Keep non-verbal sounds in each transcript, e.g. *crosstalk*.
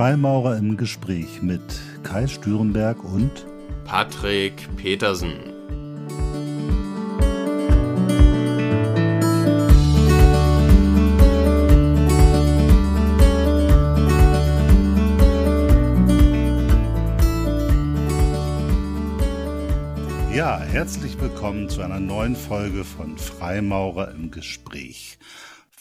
Freimaurer im Gespräch mit Kai Stürenberg und Patrick Petersen. Ja, herzlich willkommen zu einer neuen Folge von Freimaurer im Gespräch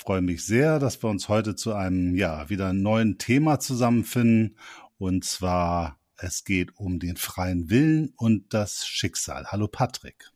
freue mich sehr, dass wir uns heute zu einem, ja, wieder neuen Thema zusammenfinden. Und zwar, es geht um den freien Willen und das Schicksal. Hallo Patrick.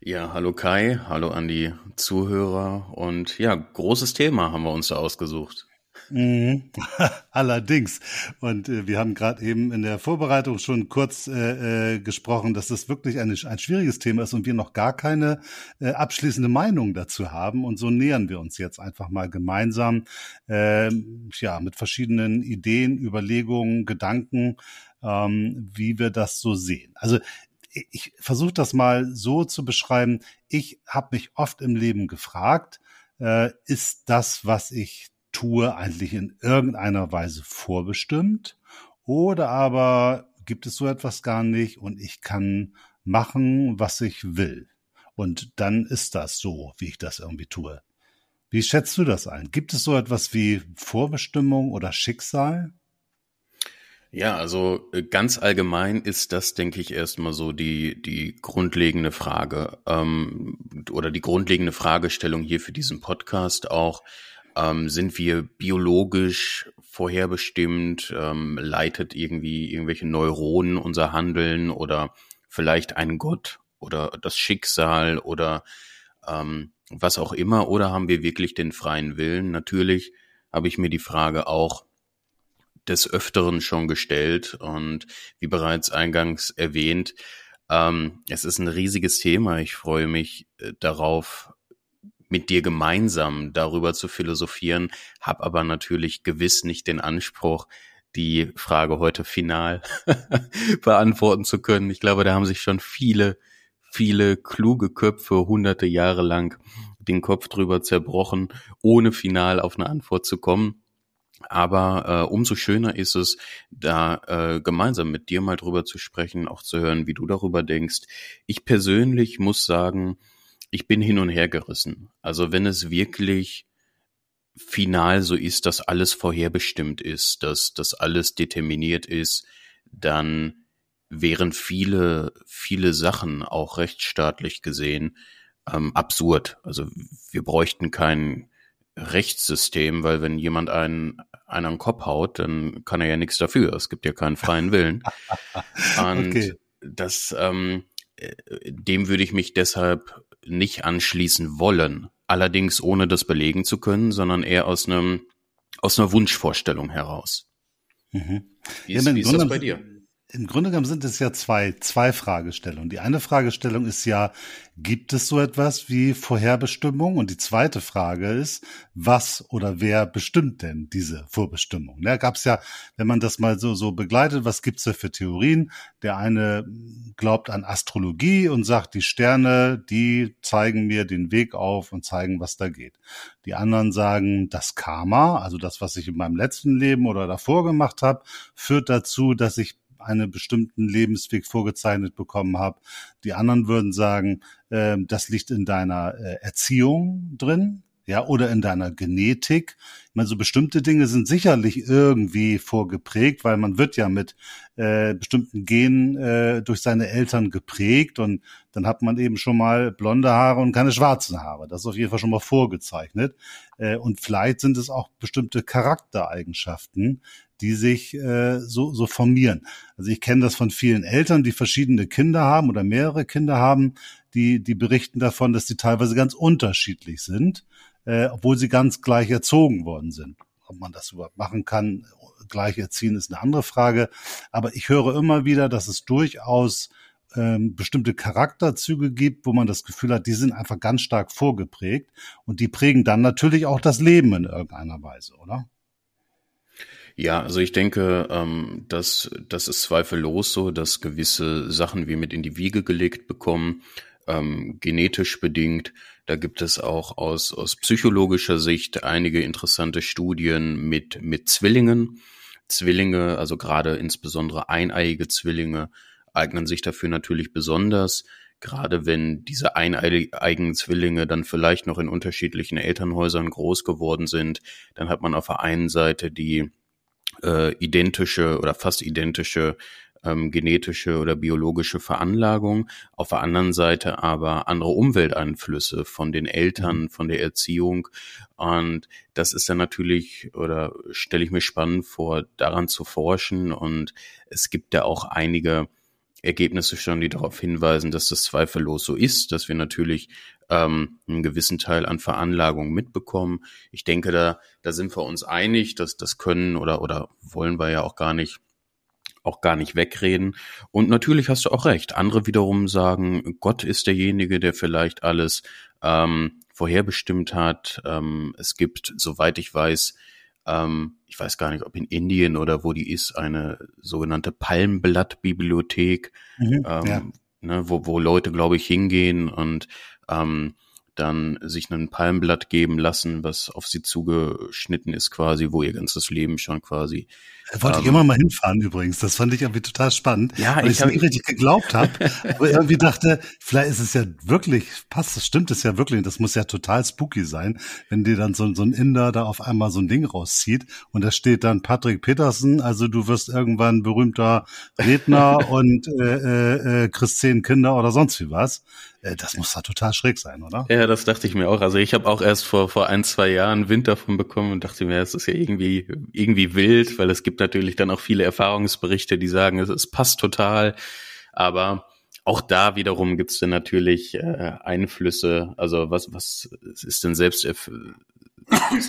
Ja, hallo Kai, hallo an die Zuhörer und ja, großes Thema haben wir uns da ausgesucht. Mhm. *laughs* Allerdings. Und äh, wir haben gerade eben in der Vorbereitung schon kurz äh, äh, gesprochen, dass das wirklich eine, ein schwieriges Thema ist und wir noch gar keine äh, abschließende Meinung dazu haben. Und so nähern wir uns jetzt einfach mal gemeinsam, äh, ja, mit verschiedenen Ideen, Überlegungen, Gedanken, ähm, wie wir das so sehen. Also ich versuche das mal so zu beschreiben. Ich habe mich oft im Leben gefragt, äh, ist das, was ich tue, eigentlich in irgendeiner Weise vorbestimmt? Oder aber gibt es so etwas gar nicht und ich kann machen, was ich will? Und dann ist das so, wie ich das irgendwie tue. Wie schätzt du das ein? Gibt es so etwas wie Vorbestimmung oder Schicksal? Ja, also äh, ganz allgemein ist das, denke ich, erstmal so die, die grundlegende Frage ähm, oder die grundlegende Fragestellung hier für diesen Podcast auch. Ähm, sind wir biologisch vorherbestimmt? Ähm, leitet irgendwie irgendwelche Neuronen unser Handeln oder vielleicht ein Gott oder das Schicksal oder ähm, was auch immer? Oder haben wir wirklich den freien Willen? Natürlich habe ich mir die Frage auch des Öfteren schon gestellt und wie bereits eingangs erwähnt, ähm, es ist ein riesiges Thema. Ich freue mich äh, darauf, mit dir gemeinsam darüber zu philosophieren, habe aber natürlich gewiss nicht den Anspruch, die Frage heute final *laughs* beantworten zu können. Ich glaube, da haben sich schon viele, viele kluge Köpfe hunderte Jahre lang den Kopf drüber zerbrochen, ohne final auf eine Antwort zu kommen. Aber äh, umso schöner ist es, da äh, gemeinsam mit dir mal drüber zu sprechen, auch zu hören, wie du darüber denkst. Ich persönlich muss sagen, ich bin hin und her gerissen. Also wenn es wirklich final so ist, dass alles vorherbestimmt ist, dass das alles determiniert ist, dann wären viele, viele Sachen auch rechtsstaatlich gesehen ähm, absurd. Also wir bräuchten kein Rechtssystem, weil wenn jemand einen, einen an den Kopf haut, dann kann er ja nichts dafür. Es gibt ja keinen freien Willen. *laughs* Und okay. das, ähm, äh, dem würde ich mich deshalb nicht anschließen wollen. Allerdings ohne das belegen zu können, sondern eher aus einem, aus einer Wunschvorstellung heraus. Mhm. Wie ist, ja, wie ist das bei dir? Im Grunde genommen sind es ja zwei, zwei Fragestellungen. Die eine Fragestellung ist ja, gibt es so etwas wie Vorherbestimmung? Und die zweite Frage ist, was oder wer bestimmt denn diese Vorbestimmung? Da gab es ja, wenn man das mal so, so begleitet, was gibt's da für Theorien? Der eine glaubt an Astrologie und sagt, die Sterne, die zeigen mir den Weg auf und zeigen, was da geht. Die anderen sagen, das Karma, also das, was ich in meinem letzten Leben oder davor gemacht habe, führt dazu, dass ich einen bestimmten Lebensweg vorgezeichnet bekommen habe. Die anderen würden sagen, äh, das liegt in deiner äh, Erziehung drin, ja, oder in deiner Genetik. Ich meine, so bestimmte Dinge sind sicherlich irgendwie vorgeprägt, weil man wird ja mit äh, bestimmten Genen äh, durch seine Eltern geprägt und dann hat man eben schon mal blonde Haare und keine schwarzen Haare. Das ist auf jeden Fall schon mal vorgezeichnet. Äh, und vielleicht sind es auch bestimmte Charaktereigenschaften, die sich äh, so, so formieren. Also ich kenne das von vielen Eltern, die verschiedene Kinder haben oder mehrere Kinder haben, die, die berichten davon, dass die teilweise ganz unterschiedlich sind, äh, obwohl sie ganz gleich erzogen worden sind. Ob man das überhaupt machen kann, gleich erziehen, ist eine andere Frage. Aber ich höre immer wieder, dass es durchaus ähm, bestimmte Charakterzüge gibt, wo man das Gefühl hat, die sind einfach ganz stark vorgeprägt und die prägen dann natürlich auch das Leben in irgendeiner Weise, oder? Ja, also ich denke, ähm, dass das ist zweifellos so, dass gewisse Sachen wir mit in die Wiege gelegt bekommen, ähm, genetisch bedingt. Da gibt es auch aus, aus psychologischer Sicht einige interessante Studien mit, mit Zwillingen, Zwillinge, also gerade insbesondere eineiige Zwillinge, eignen sich dafür natürlich besonders. Gerade wenn diese eineigen Zwillinge dann vielleicht noch in unterschiedlichen Elternhäusern groß geworden sind, dann hat man auf der einen Seite die äh, identische oder fast identische ähm, genetische oder biologische Veranlagung, auf der anderen Seite aber andere Umwelteinflüsse von den Eltern, mhm. von der Erziehung. Und das ist dann natürlich, oder stelle ich mir spannend vor, daran zu forschen. Und es gibt da auch einige Ergebnisse schon, die darauf hinweisen, dass das zweifellos so ist, dass wir natürlich ähm, einen gewissen Teil an Veranlagung mitbekommen. Ich denke, da, da sind wir uns einig, dass das können oder, oder wollen wir ja auch gar nicht auch gar nicht wegreden. Und natürlich hast du auch recht. Andere wiederum sagen, Gott ist derjenige, der vielleicht alles ähm, vorherbestimmt hat. Ähm, es gibt, soweit ich weiß, ähm, ich weiß gar nicht, ob in Indien oder wo die ist, eine sogenannte Palmblattbibliothek, mhm, ähm, ja. Ne, wo, wo Leute, glaube ich, hingehen und ähm, dann sich ein Palmblatt geben lassen, was auf sie zugeschnitten ist quasi, wo ihr ganzes Leben schon quasi. Da wollte ähm, ich immer mal hinfahren übrigens. Das fand ich irgendwie total spannend. Ja, weil ich, ich nicht richtig geglaubt habe. aber irgendwie dachte, vielleicht ist es ja wirklich, passt, das stimmt es ja wirklich. Das muss ja total spooky sein, wenn dir dann so, so ein Inder da auf einmal so ein Ding rauszieht und da steht dann Patrick Petersen, also du wirst irgendwann berühmter Redner *laughs* und äh, äh, äh, kriegst zehn Kinder oder sonst wie was. Äh, das muss da total schräg sein, oder? Ja, das dachte ich mir auch. Also ich habe auch erst vor vor ein zwei Jahren Wind davon bekommen und dachte mir, es ist ja irgendwie irgendwie wild, weil es gibt natürlich dann auch viele Erfahrungsberichte, die sagen, es, es passt total, aber auch da wiederum gibt es dann natürlich äh, Einflüsse. Also was was ist denn selbst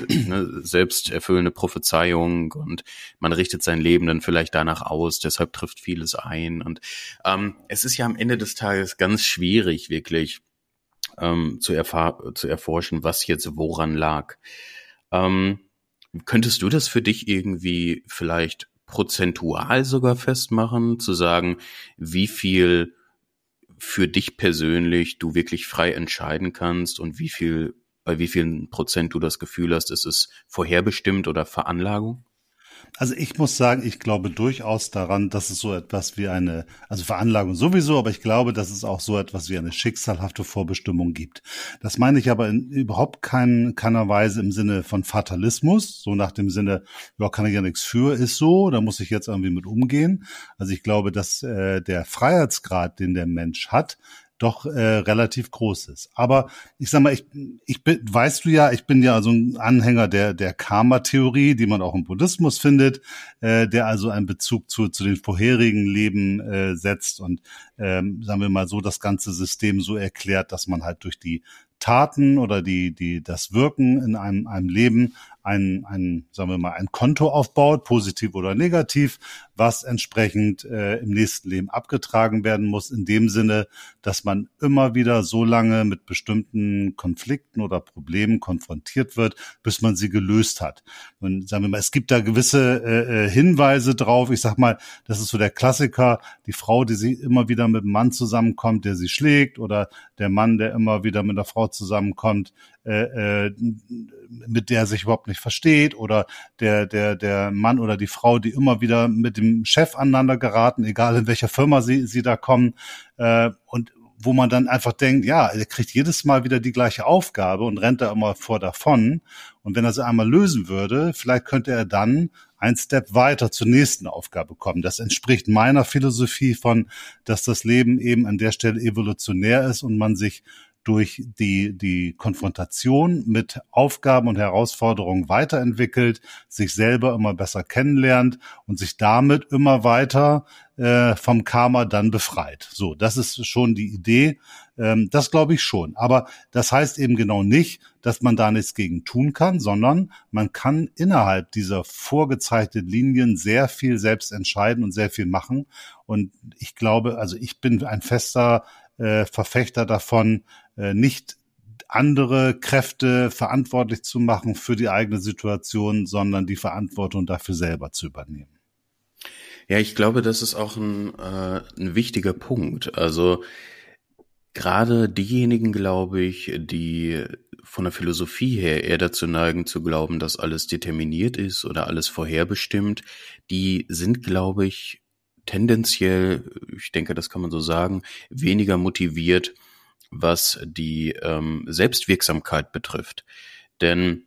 ne, selbsterfüllende Prophezeiung und man richtet sein Leben dann vielleicht danach aus, deshalb trifft vieles ein. Und ähm, es ist ja am Ende des Tages ganz schwierig, wirklich ähm, zu, zu erforschen, was jetzt woran lag. Ähm, könntest du das für dich irgendwie vielleicht prozentual sogar festmachen, zu sagen, wie viel für dich persönlich du wirklich frei entscheiden kannst und wie viel bei wie vielen Prozent du das Gefühl hast, ist es vorherbestimmt oder Veranlagung? Also ich muss sagen, ich glaube durchaus daran, dass es so etwas wie eine, also Veranlagung sowieso, aber ich glaube, dass es auch so etwas wie eine schicksalhafte Vorbestimmung gibt. Das meine ich aber in überhaupt kein, keiner Weise im Sinne von Fatalismus, so nach dem Sinne, ja, kann ich ja nichts für, ist so, da muss ich jetzt irgendwie mit umgehen. Also ich glaube, dass äh, der Freiheitsgrad, den der Mensch hat, doch äh, relativ groß ist. Aber ich sag mal, ich, ich bin, weißt du ja, ich bin ja so ein Anhänger der, der Karma-Theorie, die man auch im Buddhismus findet, äh, der also einen Bezug zu, zu den vorherigen Leben äh, setzt und ähm, sagen wir mal so das ganze System so erklärt, dass man halt durch die Taten oder die, die, das Wirken in einem, einem Leben ein, ein, sagen wir mal, ein Konto aufbaut, positiv oder negativ, was entsprechend äh, im nächsten Leben abgetragen werden muss, in dem Sinne, dass man immer wieder so lange mit bestimmten Konflikten oder Problemen konfrontiert wird, bis man sie gelöst hat. Und sagen wir mal, es gibt da gewisse äh, äh Hinweise drauf. Ich sag mal, das ist so der Klassiker, die Frau, die sie immer wieder mit dem Mann zusammenkommt, der sie schlägt, oder der Mann, der immer wieder mit der Frau zusammenkommt, äh, äh, mit der sich überhaupt nicht versteht oder der der der Mann oder die Frau, die immer wieder mit dem Chef aneinander geraten, egal in welcher Firma sie sie da kommen äh, und wo man dann einfach denkt, ja, er kriegt jedes Mal wieder die gleiche Aufgabe und rennt da immer vor davon. Und wenn er sie einmal lösen würde, vielleicht könnte er dann ein Step weiter zur nächsten Aufgabe kommen. Das entspricht meiner Philosophie von, dass das Leben eben an der Stelle evolutionär ist und man sich durch die, die Konfrontation mit Aufgaben und Herausforderungen weiterentwickelt, sich selber immer besser kennenlernt und sich damit immer weiter äh, vom Karma dann befreit. So, das ist schon die Idee. Ähm, das glaube ich schon. Aber das heißt eben genau nicht, dass man da nichts gegen tun kann, sondern man kann innerhalb dieser vorgezeichneten Linien sehr viel selbst entscheiden und sehr viel machen. Und ich glaube, also ich bin ein fester äh, Verfechter davon, nicht andere Kräfte verantwortlich zu machen für die eigene Situation, sondern die Verantwortung dafür selber zu übernehmen. Ja, ich glaube, das ist auch ein, äh, ein wichtiger Punkt. Also gerade diejenigen, glaube ich, die von der Philosophie her eher dazu neigen zu glauben, dass alles determiniert ist oder alles vorherbestimmt, die sind, glaube ich, tendenziell, ich denke, das kann man so sagen, weniger motiviert, was die ähm, Selbstwirksamkeit betrifft. Denn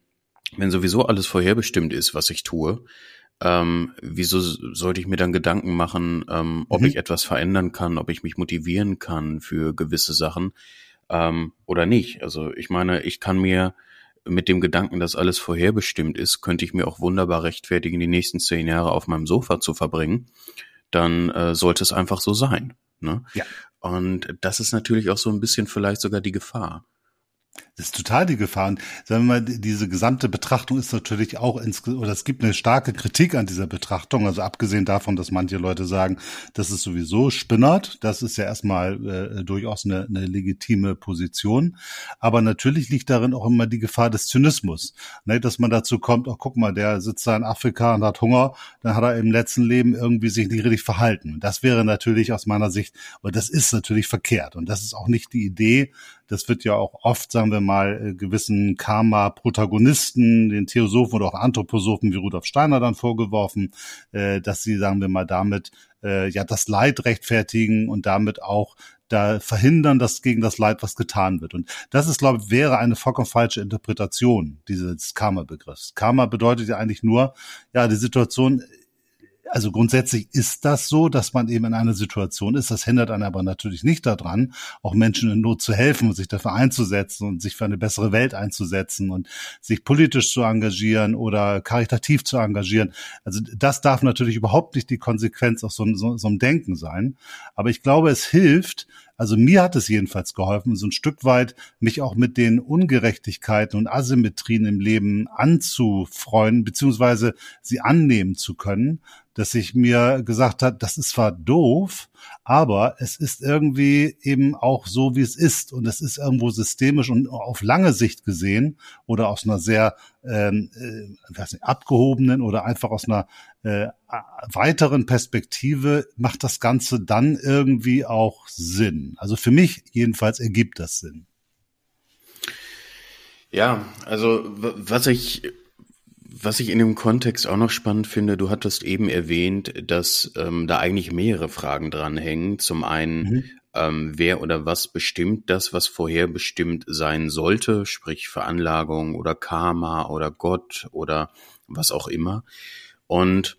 wenn sowieso alles vorherbestimmt ist, was ich tue, ähm, wieso sollte ich mir dann Gedanken machen, ähm, ob mhm. ich etwas verändern kann, ob ich mich motivieren kann für gewisse Sachen ähm, oder nicht? Also ich meine, ich kann mir mit dem Gedanken, dass alles vorherbestimmt ist, könnte ich mir auch wunderbar rechtfertigen, die nächsten zehn Jahre auf meinem Sofa zu verbringen. Dann äh, sollte es einfach so sein. Ne? Ja. Und das ist natürlich auch so ein bisschen vielleicht sogar die Gefahr. Das ist total die Gefahr. Und sagen wir mal, diese gesamte Betrachtung ist natürlich auch ins, oder es gibt eine starke Kritik an dieser Betrachtung. Also abgesehen davon, dass manche Leute sagen, das ist sowieso spinnert. Das ist ja erstmal äh, durchaus eine, eine legitime Position. Aber natürlich liegt darin auch immer die Gefahr des Zynismus. Ne, dass man dazu kommt, oh, guck mal, der sitzt da in Afrika und hat Hunger. Dann hat er im letzten Leben irgendwie sich nicht richtig verhalten. Das wäre natürlich aus meiner Sicht, oder das ist natürlich verkehrt. Und das ist auch nicht die Idee. Das wird ja auch oft, sagen wir mal äh, gewissen Karma-Protagonisten, den Theosophen oder auch Anthroposophen wie Rudolf Steiner dann vorgeworfen, äh, dass sie, sagen wir mal, damit äh, ja das Leid rechtfertigen und damit auch da verhindern, dass gegen das Leid was getan wird. Und das ist, glaube ich, wäre eine vollkommen falsche Interpretation dieses Karma-Begriffs. Karma bedeutet ja eigentlich nur, ja, die Situation also grundsätzlich ist das so, dass man eben in einer Situation ist. Das hindert einen aber natürlich nicht daran, auch Menschen in Not zu helfen und sich dafür einzusetzen und sich für eine bessere Welt einzusetzen und sich politisch zu engagieren oder karitativ zu engagieren. Also das darf natürlich überhaupt nicht die Konsequenz aus so, so, so einem Denken sein. Aber ich glaube, es hilft, also mir hat es jedenfalls geholfen, so ein Stück weit mich auch mit den Ungerechtigkeiten und Asymmetrien im Leben anzufreuen, beziehungsweise sie annehmen zu können, dass ich mir gesagt hat, das ist zwar doof, aber es ist irgendwie eben auch so, wie es ist. Und es ist irgendwo systemisch und auf lange Sicht gesehen oder aus einer sehr ähm, äh, weiß nicht, abgehobenen oder einfach aus einer äh, weiteren Perspektive macht das Ganze dann irgendwie auch Sinn. Also für mich jedenfalls ergibt das Sinn. Ja, also was ich was ich in dem Kontext auch noch spannend finde, du hattest eben erwähnt, dass ähm, da eigentlich mehrere Fragen dranhängen. Zum einen, mhm. ähm, wer oder was bestimmt das, was vorherbestimmt sein sollte, sprich Veranlagung oder Karma oder Gott oder was auch immer. Und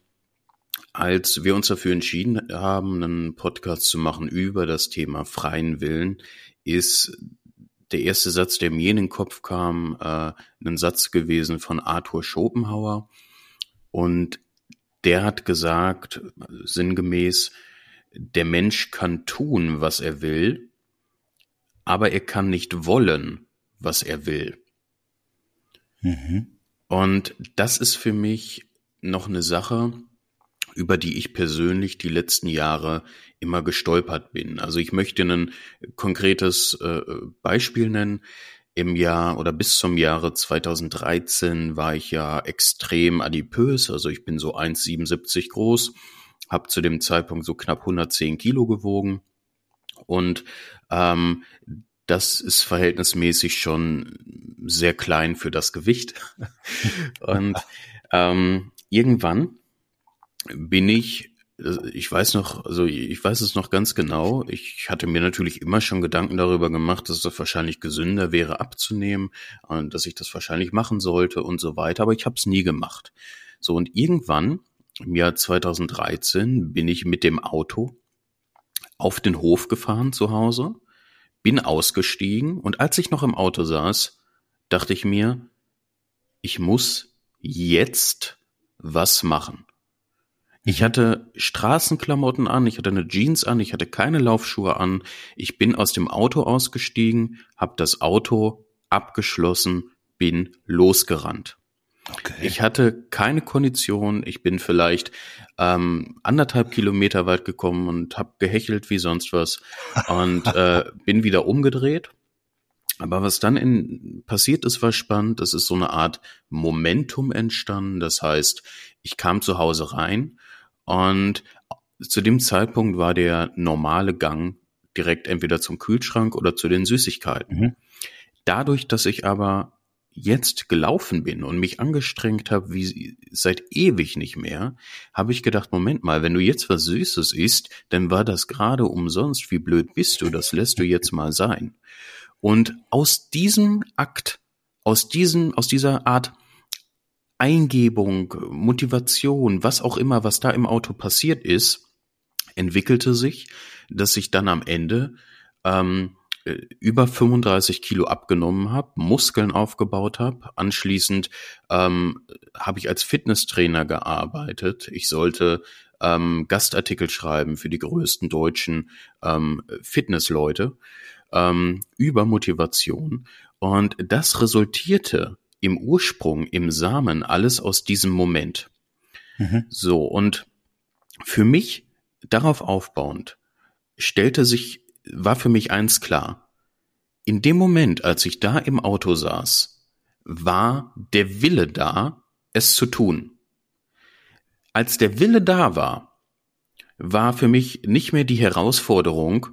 als wir uns dafür entschieden haben, einen Podcast zu machen über das Thema freien Willen, ist der erste Satz, der mir in den Kopf kam, äh, ein Satz gewesen von Arthur Schopenhauer. Und der hat gesagt, sinngemäß, der Mensch kann tun, was er will, aber er kann nicht wollen, was er will. Mhm. Und das ist für mich noch eine Sache, über die ich persönlich die letzten Jahre immer gestolpert bin. Also ich möchte ein konkretes äh, Beispiel nennen. Im Jahr oder bis zum Jahre 2013 war ich ja extrem adipös, also ich bin so 1,77 groß, habe zu dem Zeitpunkt so knapp 110 Kilo gewogen und ähm, das ist verhältnismäßig schon sehr klein für das Gewicht. *laughs* und ähm, irgendwann bin ich, ich weiß noch, also ich weiß es noch ganz genau. Ich hatte mir natürlich immer schon Gedanken darüber gemacht, dass es wahrscheinlich gesünder wäre abzunehmen und dass ich das wahrscheinlich machen sollte und so weiter, aber ich habe es nie gemacht. So und irgendwann im Jahr 2013 bin ich mit dem Auto auf den Hof gefahren zu Hause, bin ausgestiegen und als ich noch im Auto saß, dachte ich mir, ich muss jetzt was machen. Ich hatte Straßenklamotten an, ich hatte eine Jeans an, ich hatte keine Laufschuhe an. Ich bin aus dem Auto ausgestiegen, habe das Auto abgeschlossen, bin losgerannt. Okay. Ich hatte keine Kondition. Ich bin vielleicht ähm, anderthalb Kilometer weit gekommen und habe gehechelt wie sonst was und *laughs* äh, bin wieder umgedreht. Aber was dann in, passiert ist, war spannend. Das ist so eine Art Momentum entstanden. Das heißt, ich kam zu Hause rein und zu dem Zeitpunkt war der normale Gang direkt entweder zum Kühlschrank oder zu den Süßigkeiten. Mhm. Dadurch, dass ich aber jetzt gelaufen bin und mich angestrengt habe, wie seit ewig nicht mehr, habe ich gedacht, Moment mal, wenn du jetzt was Süßes isst, dann war das gerade umsonst. Wie blöd bist du? Das lässt du jetzt mal sein. Und aus diesem Akt, aus diesem, aus dieser Art Eingebung, Motivation, was auch immer, was da im Auto passiert ist, entwickelte sich, dass ich dann am Ende ähm, äh, über 35 Kilo abgenommen habe, Muskeln aufgebaut habe. Anschließend ähm, habe ich als Fitnesstrainer gearbeitet. Ich sollte ähm, Gastartikel schreiben für die größten deutschen ähm, Fitnessleute ähm, über Motivation. Und das resultierte im Ursprung, im Samen, alles aus diesem Moment. Mhm. So, und für mich darauf aufbauend stellte sich war für mich eins klar. In dem Moment, als ich da im Auto saß, war der Wille da, es zu tun. Als der Wille da war, war für mich nicht mehr die Herausforderung,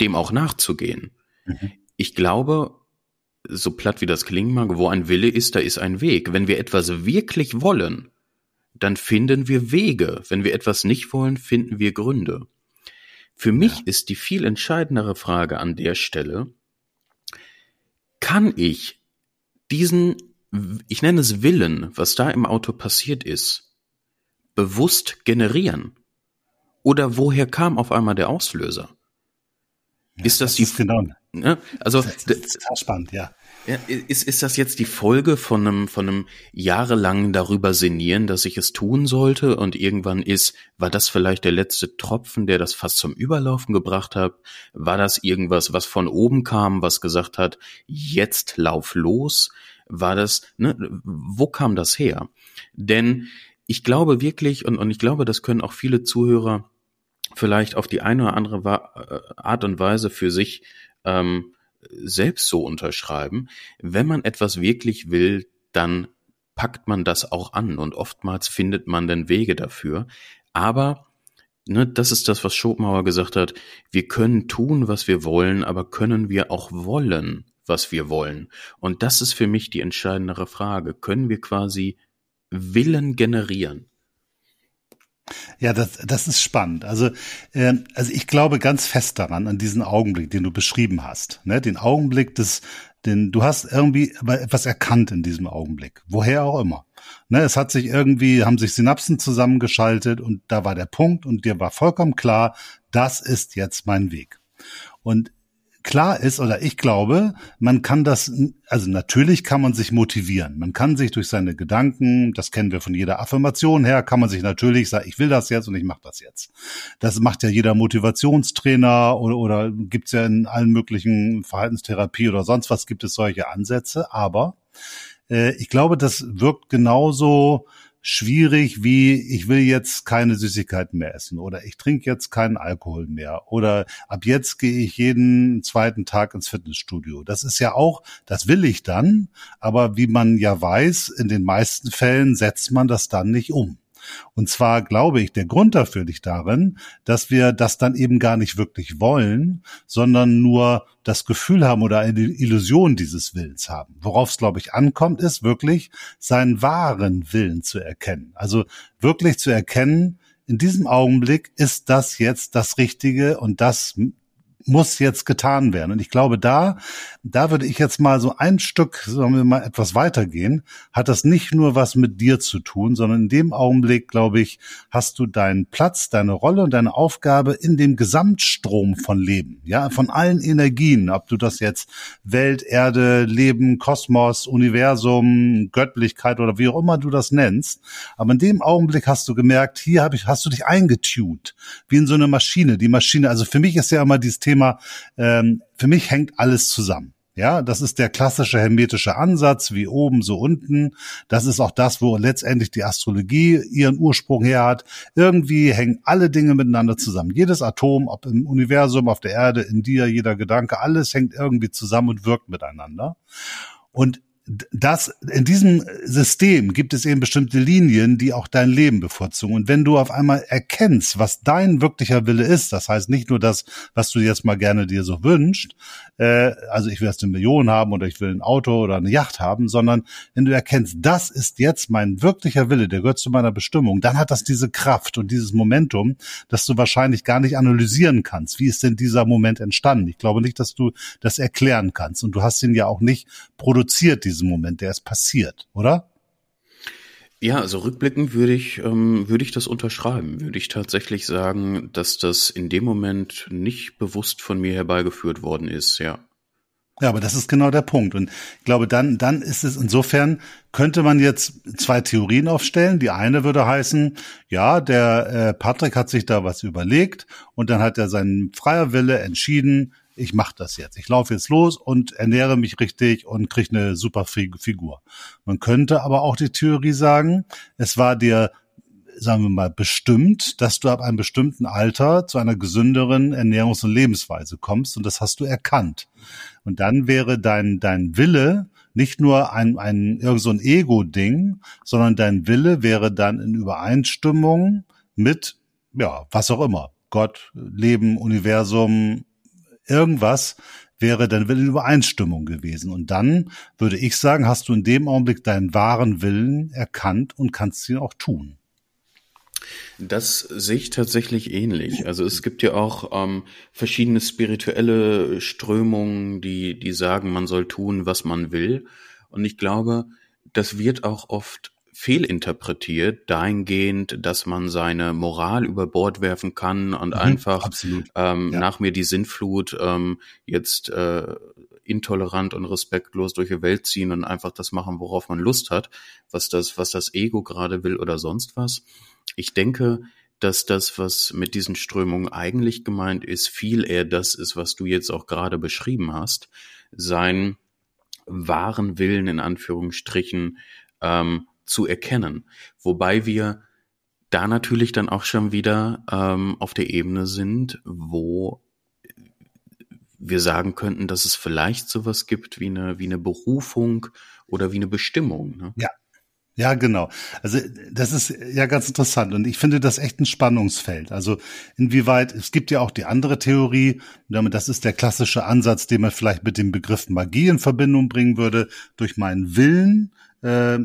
dem auch nachzugehen. Mhm. Ich glaube, so platt wie das klingen mag, wo ein Wille ist, da ist ein Weg. Wenn wir etwas wirklich wollen, dann finden wir Wege. Wenn wir etwas nicht wollen, finden wir Gründe. Für mich ja. ist die viel entscheidendere Frage an der Stelle, kann ich diesen, ich nenne es Willen, was da im Auto passiert ist, bewusst generieren? Oder woher kam auf einmal der Auslöser? Ja, ist das, das die, ist genau. Ne? Also, das, das ist spannend, ja. Ja, ist, ist das jetzt die Folge von einem, von einem jahrelangen darüber sinnieren, dass ich es tun sollte und irgendwann ist, war das vielleicht der letzte Tropfen, der das fast zum Überlaufen gebracht hat? War das irgendwas, was von oben kam, was gesagt hat, jetzt lauf los? War das, ne, wo kam das her? Denn ich glaube wirklich, und, und ich glaube, das können auch viele Zuhörer vielleicht auf die eine oder andere äh, Art und Weise für sich ähm, selbst so unterschreiben. Wenn man etwas wirklich will, dann packt man das auch an und oftmals findet man dann Wege dafür. Aber ne, das ist das, was Schopenhauer gesagt hat. Wir können tun, was wir wollen, aber können wir auch wollen, was wir wollen? Und das ist für mich die entscheidendere Frage. Können wir quasi Willen generieren? Ja, das, das ist spannend. Also, äh, also ich glaube ganz fest daran, an diesen Augenblick, den du beschrieben hast. Ne? Den Augenblick des, den, du hast irgendwie etwas erkannt in diesem Augenblick. Woher auch immer. Ne? Es hat sich irgendwie, haben sich Synapsen zusammengeschaltet und da war der Punkt und dir war vollkommen klar, das ist jetzt mein Weg. Und klar ist oder ich glaube, man kann das, also natürlich kann man sich motivieren. Man kann sich durch seine Gedanken, das kennen wir von jeder Affirmation her, kann man sich natürlich sagen, ich will das jetzt und ich mache das jetzt. Das macht ja jeder Motivationstrainer oder, oder gibt's ja in allen möglichen Verhaltenstherapie oder sonst was gibt es solche Ansätze. Aber äh, ich glaube, das wirkt genauso schwierig wie ich will jetzt keine Süßigkeiten mehr essen oder ich trinke jetzt keinen Alkohol mehr oder ab jetzt gehe ich jeden zweiten Tag ins Fitnessstudio. Das ist ja auch, das will ich dann, aber wie man ja weiß, in den meisten Fällen setzt man das dann nicht um. Und zwar glaube ich, der Grund dafür liegt darin, dass wir das dann eben gar nicht wirklich wollen, sondern nur das Gefühl haben oder eine Illusion dieses Willens haben. Worauf es, glaube ich, ankommt, ist wirklich seinen wahren Willen zu erkennen. Also wirklich zu erkennen, in diesem Augenblick ist das jetzt das Richtige und das muss jetzt getan werden. Und ich glaube, da, da würde ich jetzt mal so ein Stück, sagen wir mal, etwas weitergehen, hat das nicht nur was mit dir zu tun, sondern in dem Augenblick, glaube ich, hast du deinen Platz, deine Rolle und deine Aufgabe in dem Gesamtstrom von Leben, ja, von allen Energien, ob du das jetzt Welt, Erde, Leben, Kosmos, Universum, Göttlichkeit oder wie auch immer du das nennst. Aber in dem Augenblick hast du gemerkt, hier habe ich, hast du dich eingetunt, wie in so eine Maschine. Die Maschine, also für mich ist ja immer dieses Thema, Thema, ähm, für mich hängt alles zusammen. Ja, das ist der klassische hermetische Ansatz, wie oben, so unten. Das ist auch das, wo letztendlich die Astrologie ihren Ursprung her hat. Irgendwie hängen alle Dinge miteinander zusammen. Jedes Atom, ob im Universum, auf der Erde, in dir, jeder Gedanke, alles hängt irgendwie zusammen und wirkt miteinander. Und das, in diesem System gibt es eben bestimmte Linien, die auch dein Leben bevorzugen. Und wenn du auf einmal erkennst, was dein wirklicher Wille ist, das heißt nicht nur das, was du jetzt mal gerne dir so wünscht, äh, also ich will jetzt eine Million haben oder ich will ein Auto oder eine Yacht haben, sondern wenn du erkennst, das ist jetzt mein wirklicher Wille, der gehört zu meiner Bestimmung, dann hat das diese Kraft und dieses Momentum, dass du wahrscheinlich gar nicht analysieren kannst. Wie ist denn dieser Moment entstanden? Ich glaube nicht, dass du das erklären kannst. Und du hast ihn ja auch nicht produziert, diesem Moment, der ist passiert, oder? Ja, also rückblickend würde ich, ähm, würde ich das unterschreiben. Würde ich tatsächlich sagen, dass das in dem Moment nicht bewusst von mir herbeigeführt worden ist, ja. Ja, aber das ist genau der Punkt. Und ich glaube, dann, dann ist es insofern, könnte man jetzt zwei Theorien aufstellen. Die eine würde heißen, ja, der äh, Patrick hat sich da was überlegt und dann hat er seinen freier Wille entschieden, ich mache das jetzt. Ich laufe jetzt los und ernähre mich richtig und kriege eine super Figur. Man könnte aber auch die Theorie sagen, es war dir sagen wir mal, bestimmt, dass du ab einem bestimmten Alter zu einer gesünderen Ernährungs- und Lebensweise kommst und das hast du erkannt. Und dann wäre dein, dein Wille nicht nur ein, ein, irgend so ein Ego-Ding, sondern dein Wille wäre dann in Übereinstimmung mit, ja, was auch immer. Gott, Leben, Universum, irgendwas wäre dann in Übereinstimmung gewesen. Und dann würde ich sagen, hast du in dem Augenblick deinen wahren Willen erkannt und kannst ihn auch tun. Das sehe ich tatsächlich ähnlich. Also es gibt ja auch ähm, verschiedene spirituelle Strömungen, die, die sagen, man soll tun, was man will. Und ich glaube, das wird auch oft fehlinterpretiert, dahingehend, dass man seine Moral über Bord werfen kann und mhm, einfach ähm, ja. nach mir die Sinnflut ähm, jetzt äh, intolerant und respektlos durch die Welt ziehen und einfach das machen, worauf man Lust hat, was das, was das Ego gerade will oder sonst was. Ich denke, dass das, was mit diesen Strömungen eigentlich gemeint ist, viel eher das ist, was du jetzt auch gerade beschrieben hast, sein wahren Willen in Anführungsstrichen ähm, zu erkennen. Wobei wir da natürlich dann auch schon wieder ähm, auf der Ebene sind, wo wir sagen könnten, dass es vielleicht sowas gibt wie eine, wie eine Berufung oder wie eine Bestimmung. Ne? Ja, ja, genau. Also das ist ja ganz interessant und ich finde das echt ein Spannungsfeld. Also inwieweit, es gibt ja auch die andere Theorie, das ist der klassische Ansatz, den man vielleicht mit dem Begriff Magie in Verbindung bringen würde. Durch meinen Willen äh,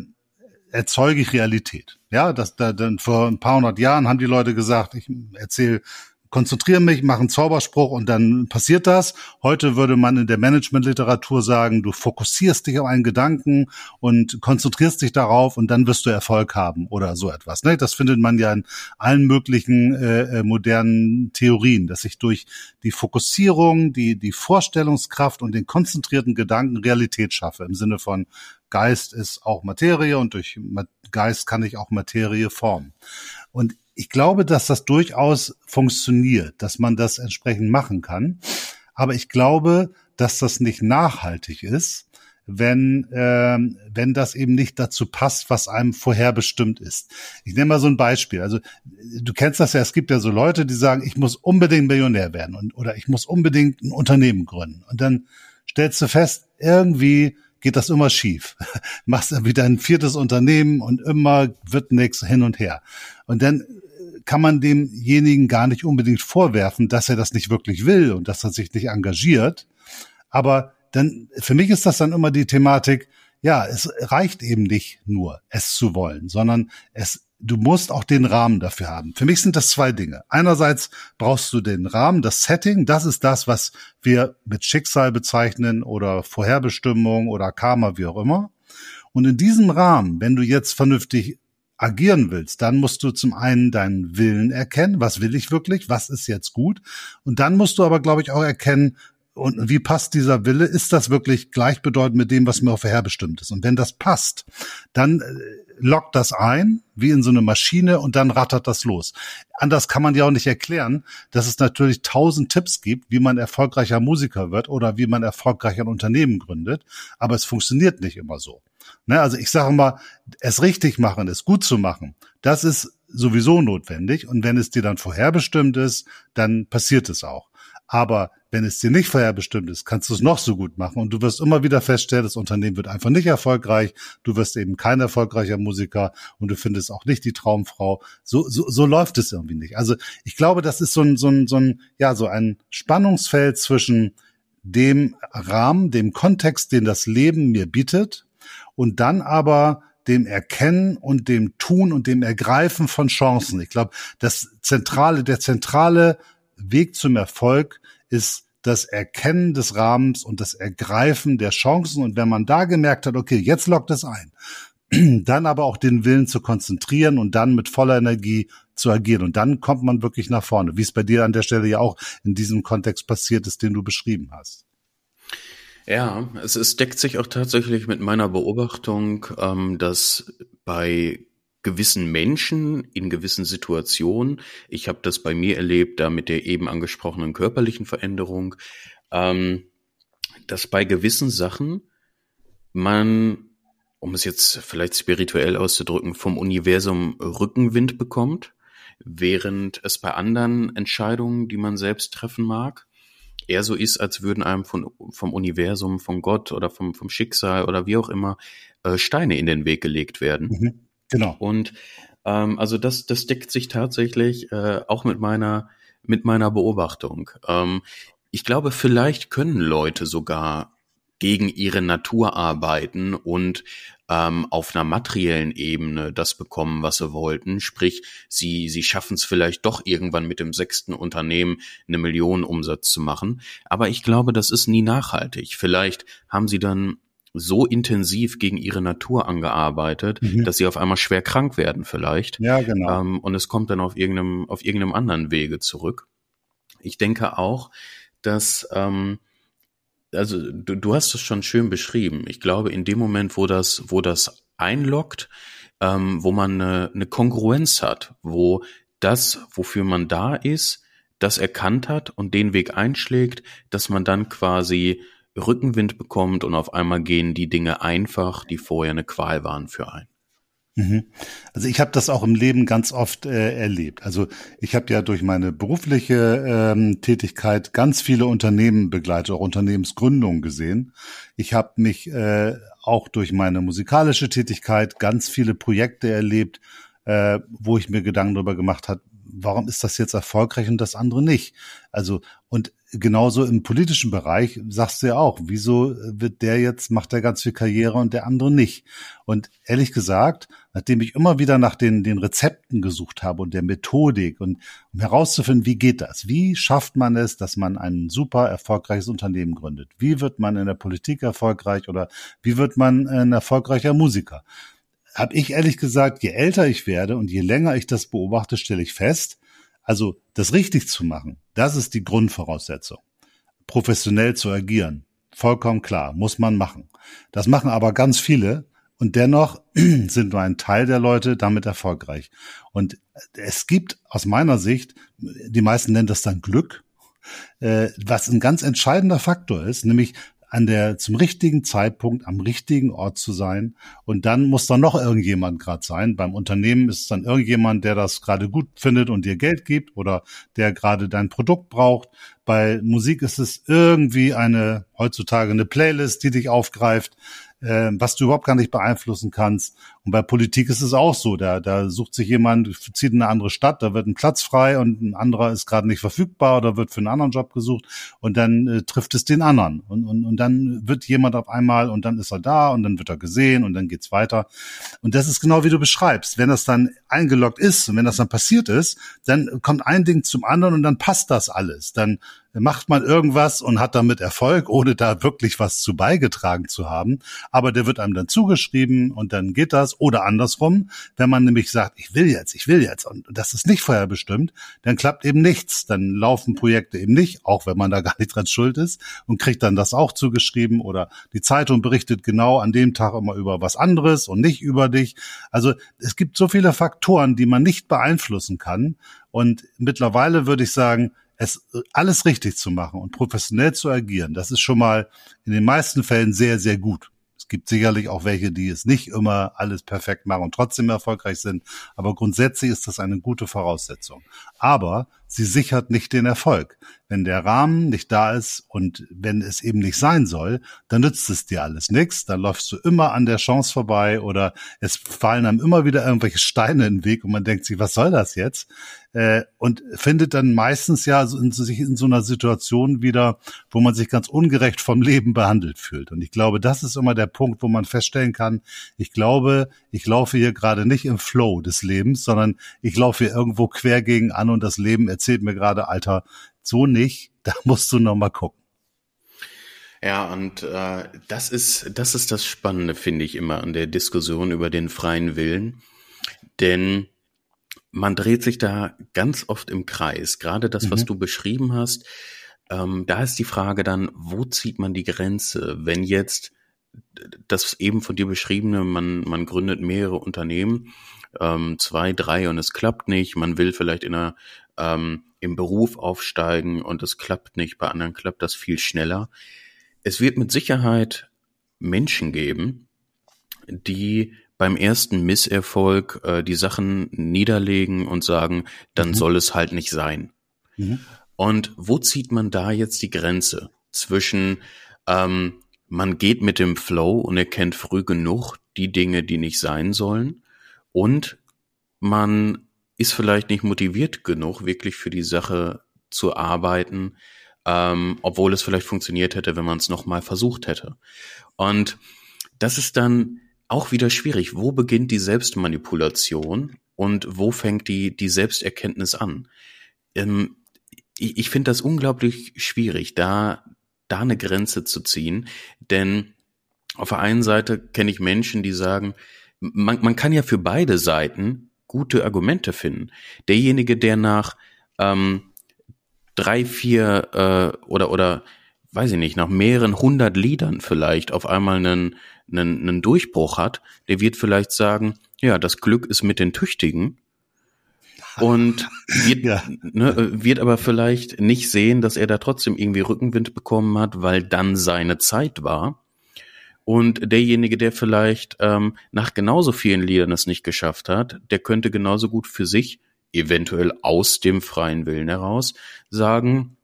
erzeuge ich Realität. Ja, das, da, dann vor ein paar hundert Jahren haben die Leute gesagt, ich erzähle konzentriere mich, mache einen Zauberspruch und dann passiert das. Heute würde man in der Managementliteratur sagen, du fokussierst dich auf einen Gedanken und konzentrierst dich darauf und dann wirst du Erfolg haben oder so etwas. Ne? Das findet man ja in allen möglichen äh, äh modernen Theorien, dass ich durch die Fokussierung, die, die Vorstellungskraft und den konzentrierten Gedanken Realität schaffe im Sinne von Geist ist auch Materie und durch Geist kann ich auch Materie formen. Und ich glaube, dass das durchaus funktioniert, dass man das entsprechend machen kann. Aber ich glaube, dass das nicht nachhaltig ist, wenn, äh, wenn das eben nicht dazu passt, was einem vorherbestimmt ist. Ich nehme mal so ein Beispiel. Also du kennst das ja, es gibt ja so Leute, die sagen, ich muss unbedingt Millionär werden und, oder ich muss unbedingt ein Unternehmen gründen. Und dann stellst du fest, irgendwie geht das immer schief. *laughs* Machst du wieder ein viertes Unternehmen und immer wird nichts hin und her. Und dann kann man demjenigen gar nicht unbedingt vorwerfen, dass er das nicht wirklich will und dass er sich nicht engagiert. Aber dann, für mich ist das dann immer die Thematik, ja, es reicht eben nicht nur, es zu wollen, sondern es, du musst auch den Rahmen dafür haben. Für mich sind das zwei Dinge. Einerseits brauchst du den Rahmen, das Setting, das ist das, was wir mit Schicksal bezeichnen oder Vorherbestimmung oder Karma, wie auch immer. Und in diesem Rahmen, wenn du jetzt vernünftig agieren willst, dann musst du zum einen deinen Willen erkennen, was will ich wirklich, was ist jetzt gut. Und dann musst du aber, glaube ich, auch erkennen, und wie passt dieser Wille? Ist das wirklich gleichbedeutend mit dem, was mir auch vorherbestimmt ist? Und wenn das passt, dann äh, lockt das ein, wie in so eine Maschine, und dann rattert das los. Anders kann man ja auch nicht erklären, dass es natürlich tausend Tipps gibt, wie man erfolgreicher Musiker wird oder wie man erfolgreich ein Unternehmen gründet, aber es funktioniert nicht immer so. Ne, also ich sage mal, es richtig machen, es gut zu machen, das ist sowieso notwendig. Und wenn es dir dann vorherbestimmt ist, dann passiert es auch. Aber wenn es dir nicht vorherbestimmt ist, kannst du es noch so gut machen und du wirst immer wieder feststellen, das Unternehmen wird einfach nicht erfolgreich, du wirst eben kein erfolgreicher Musiker und du findest auch nicht die Traumfrau. So, so, so läuft es irgendwie nicht. Also ich glaube, das ist so ein, so ein, so ein, ja, so ein Spannungsfeld zwischen dem Rahmen, dem Kontext, den das Leben mir bietet und dann aber dem Erkennen und dem Tun und dem Ergreifen von Chancen. Ich glaube, das zentrale, der zentrale Weg zum Erfolg ist das Erkennen des Rahmens und das Ergreifen der Chancen. Und wenn man da gemerkt hat, okay, jetzt lockt es ein, *clears throat* dann aber auch den Willen zu konzentrieren und dann mit voller Energie zu agieren. Und dann kommt man wirklich nach vorne, wie es bei dir an der Stelle ja auch in diesem Kontext passiert ist, den du beschrieben hast. Ja, es, es deckt sich auch tatsächlich mit meiner Beobachtung, ähm, dass bei gewissen Menschen in gewissen Situationen. Ich habe das bei mir erlebt, da mit der eben angesprochenen körperlichen Veränderung, ähm, dass bei gewissen Sachen man, um es jetzt vielleicht spirituell auszudrücken, vom Universum Rückenwind bekommt, während es bei anderen Entscheidungen, die man selbst treffen mag, eher so ist, als würden einem von, vom Universum, von Gott oder vom, vom Schicksal oder wie auch immer äh, Steine in den Weg gelegt werden. Mhm. Genau. Und ähm, also das, das deckt sich tatsächlich äh, auch mit meiner, mit meiner Beobachtung. Ähm, ich glaube, vielleicht können Leute sogar gegen ihre Natur arbeiten und ähm, auf einer materiellen Ebene das bekommen, was sie wollten. Sprich, sie, sie schaffen es vielleicht doch irgendwann mit dem sechsten Unternehmen eine Million Umsatz zu machen. Aber ich glaube, das ist nie nachhaltig. Vielleicht haben sie dann so intensiv gegen ihre Natur angearbeitet, mhm. dass sie auf einmal schwer krank werden vielleicht. Ja, genau. Ähm, und es kommt dann auf irgendeinem, auf irgendeinem anderen Wege zurück. Ich denke auch, dass, ähm, also du, du hast es schon schön beschrieben. Ich glaube, in dem Moment, wo das, wo das einloggt, ähm, wo man eine, eine Kongruenz hat, wo das, wofür man da ist, das erkannt hat und den Weg einschlägt, dass man dann quasi Rückenwind bekommt und auf einmal gehen die Dinge einfach, die vorher eine Qual waren für einen. Mhm. Also ich habe das auch im Leben ganz oft äh, erlebt. Also ich habe ja durch meine berufliche ähm, Tätigkeit ganz viele Unternehmen begleitet, auch Unternehmensgründungen gesehen. Ich habe mich äh, auch durch meine musikalische Tätigkeit ganz viele Projekte erlebt, äh, wo ich mir Gedanken darüber gemacht habe, warum ist das jetzt erfolgreich und das andere nicht? Also, und genauso im politischen Bereich sagst du ja auch, wieso wird der jetzt, macht der ganz viel Karriere und der andere nicht? Und ehrlich gesagt, nachdem ich immer wieder nach den, den Rezepten gesucht habe und der Methodik und um herauszufinden, wie geht das? Wie schafft man es, dass man ein super erfolgreiches Unternehmen gründet? Wie wird man in der Politik erfolgreich oder wie wird man ein erfolgreicher Musiker? Habe ich ehrlich gesagt, je älter ich werde und je länger ich das beobachte, stelle ich fest, also das richtig zu machen, das ist die Grundvoraussetzung. Professionell zu agieren, vollkommen klar, muss man machen. Das machen aber ganz viele und dennoch *clears throat* sind nur ein Teil der Leute damit erfolgreich. Und es gibt aus meiner Sicht, die meisten nennen das dann Glück, äh, was ein ganz entscheidender Faktor ist, nämlich an der zum richtigen Zeitpunkt am richtigen Ort zu sein und dann muss da noch irgendjemand gerade sein. Beim Unternehmen ist es dann irgendjemand, der das gerade gut findet und dir Geld gibt oder der gerade dein Produkt braucht. Bei Musik ist es irgendwie eine heutzutage eine Playlist, die dich aufgreift äh, was du überhaupt gar nicht beeinflussen kannst. Und bei Politik ist es auch so. Da, da sucht sich jemand, zieht in eine andere Stadt, da wird ein Platz frei und ein anderer ist gerade nicht verfügbar oder wird für einen anderen Job gesucht und dann äh, trifft es den anderen. Und, und, und dann wird jemand auf einmal und dann ist er da und dann wird er gesehen und dann geht's weiter. Und das ist genau wie du beschreibst. Wenn das dann eingeloggt ist und wenn das dann passiert ist, dann kommt ein Ding zum anderen und dann passt das alles. Dann macht man irgendwas und hat damit Erfolg, ohne da wirklich was zu beigetragen zu haben. Aber der wird einem dann zugeschrieben und dann geht das. Oder andersrum, wenn man nämlich sagt, ich will jetzt, ich will jetzt und das ist nicht vorher bestimmt, dann klappt eben nichts. Dann laufen Projekte eben nicht, auch wenn man da *laughs* gar nicht dran schuld ist und kriegt dann das auch zugeschrieben oder die Zeitung berichtet genau an dem Tag immer über was anderes und nicht über dich. Also es gibt so viele Faktoren, die man nicht beeinflussen kann. Und mittlerweile würde ich sagen, es alles richtig zu machen und professionell zu agieren, das ist schon mal in den meisten Fällen sehr, sehr gut. Es gibt sicherlich auch welche, die es nicht immer alles perfekt machen und trotzdem erfolgreich sind. Aber grundsätzlich ist das eine gute Voraussetzung. Aber sie sichert nicht den Erfolg. Wenn der Rahmen nicht da ist und wenn es eben nicht sein soll, dann nützt es dir alles nichts. Dann läufst du immer an der Chance vorbei oder es fallen einem immer wieder irgendwelche Steine in den Weg und man denkt sich, was soll das jetzt? Äh, und findet dann meistens ja sich in so einer Situation wieder, wo man sich ganz ungerecht vom Leben behandelt fühlt. Und ich glaube, das ist immer der Punkt, wo man feststellen kann, ich glaube, ich laufe hier gerade nicht im Flow des Lebens, sondern ich laufe hier irgendwo quer gegen an und das Leben erzählt mir gerade, Alter, so nicht, *laughs* da musst du noch mal gucken. Ja, und äh, das ist das ist das Spannende, finde ich immer an der Diskussion über den freien Willen, denn man dreht sich da ganz oft im Kreis. Gerade das, mhm. was du beschrieben hast, ähm, da ist die Frage dann, wo zieht man die Grenze, wenn jetzt das eben von dir beschriebene, man man gründet mehrere Unternehmen, ähm, zwei, drei und es klappt nicht, man will vielleicht in einer ähm, im Beruf aufsteigen und es klappt nicht, bei anderen klappt das viel schneller. Es wird mit Sicherheit Menschen geben, die beim ersten Misserfolg äh, die Sachen niederlegen und sagen, dann mhm. soll es halt nicht sein. Mhm. Und wo zieht man da jetzt die Grenze zwischen ähm, man geht mit dem Flow und erkennt früh genug die Dinge, die nicht sein sollen, und man ist vielleicht nicht motiviert genug, wirklich für die Sache zu arbeiten, ähm, obwohl es vielleicht funktioniert hätte, wenn man es nochmal versucht hätte. Und das ist dann auch wieder schwierig. Wo beginnt die Selbstmanipulation und wo fängt die, die Selbsterkenntnis an? Ähm, ich ich finde das unglaublich schwierig, da, da eine Grenze zu ziehen, denn auf der einen Seite kenne ich Menschen, die sagen, man, man kann ja für beide Seiten gute Argumente finden. Derjenige, der nach ähm, drei, vier äh, oder oder weiß ich nicht, nach mehreren hundert Liedern vielleicht auf einmal einen, einen, einen Durchbruch hat, der wird vielleicht sagen, ja, das Glück ist mit den Tüchtigen *laughs* und wird, ja. ne, wird aber vielleicht nicht sehen, dass er da trotzdem irgendwie Rückenwind bekommen hat, weil dann seine Zeit war. Und derjenige, der vielleicht ähm, nach genauso vielen Liedern es nicht geschafft hat, der könnte genauso gut für sich, eventuell aus dem freien Willen heraus, sagen,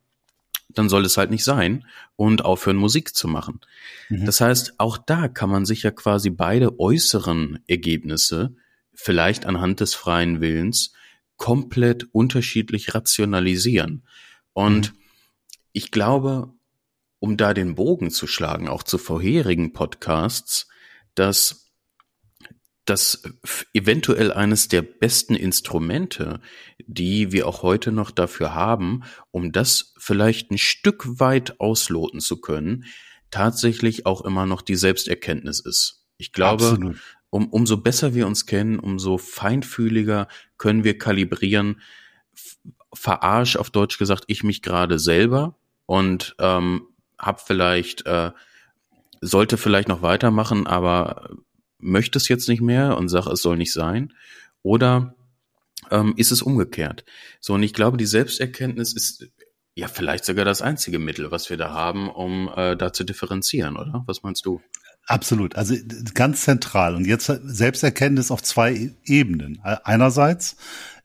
dann soll es halt nicht sein und aufhören, Musik zu machen. Mhm. Das heißt, auch da kann man sich ja quasi beide äußeren Ergebnisse vielleicht anhand des freien Willens komplett unterschiedlich rationalisieren. Und mhm. ich glaube, um da den Bogen zu schlagen, auch zu vorherigen Podcasts, dass das eventuell eines der besten Instrumente, die wir auch heute noch dafür haben, um das vielleicht ein Stück weit ausloten zu können, tatsächlich auch immer noch die Selbsterkenntnis ist. Ich glaube, um, umso besser wir uns kennen, umso feinfühliger können wir kalibrieren. Verarsch auf Deutsch gesagt, ich mich gerade selber und ähm, habe vielleicht, äh, sollte vielleicht noch weitermachen, aber möchte es jetzt nicht mehr und sage, es soll nicht sein. Oder ähm, ist es umgekehrt? So, und ich glaube, die Selbsterkenntnis ist ja vielleicht sogar das einzige Mittel, was wir da haben, um äh, da zu differenzieren, oder? Was meinst du? Absolut, also ganz zentral. Und jetzt Selbsterkenntnis auf zwei Ebenen. Einerseits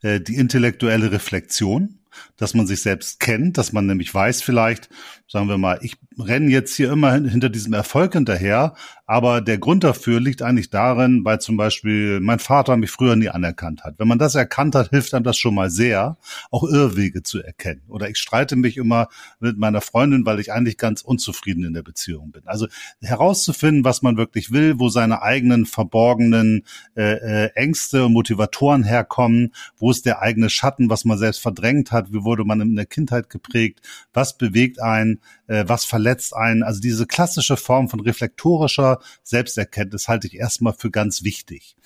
äh, die intellektuelle Reflexion, dass man sich selbst kennt, dass man nämlich weiß vielleicht, sagen wir mal, ich renne jetzt hier immer hinter diesem Erfolg hinterher, aber der Grund dafür liegt eigentlich darin, weil zum Beispiel mein Vater mich früher nie anerkannt hat. Wenn man das erkannt hat, hilft einem das schon mal sehr, auch Irrwege zu erkennen. Oder ich streite mich immer mit meiner Freundin, weil ich eigentlich ganz unzufrieden in der Beziehung bin. Also herauszufinden, was man wirklich will, wo seine eigenen verborgenen äh, äh, Ängste und Motivatoren herkommen, wo ist der eigene Schatten, was man selbst verdrängt hat, wie wurde man in der Kindheit geprägt, was bewegt einen, äh, was verletzt einen. Also diese klassische Form von reflektorischer Selbsterkenntnis halte ich erstmal für ganz wichtig.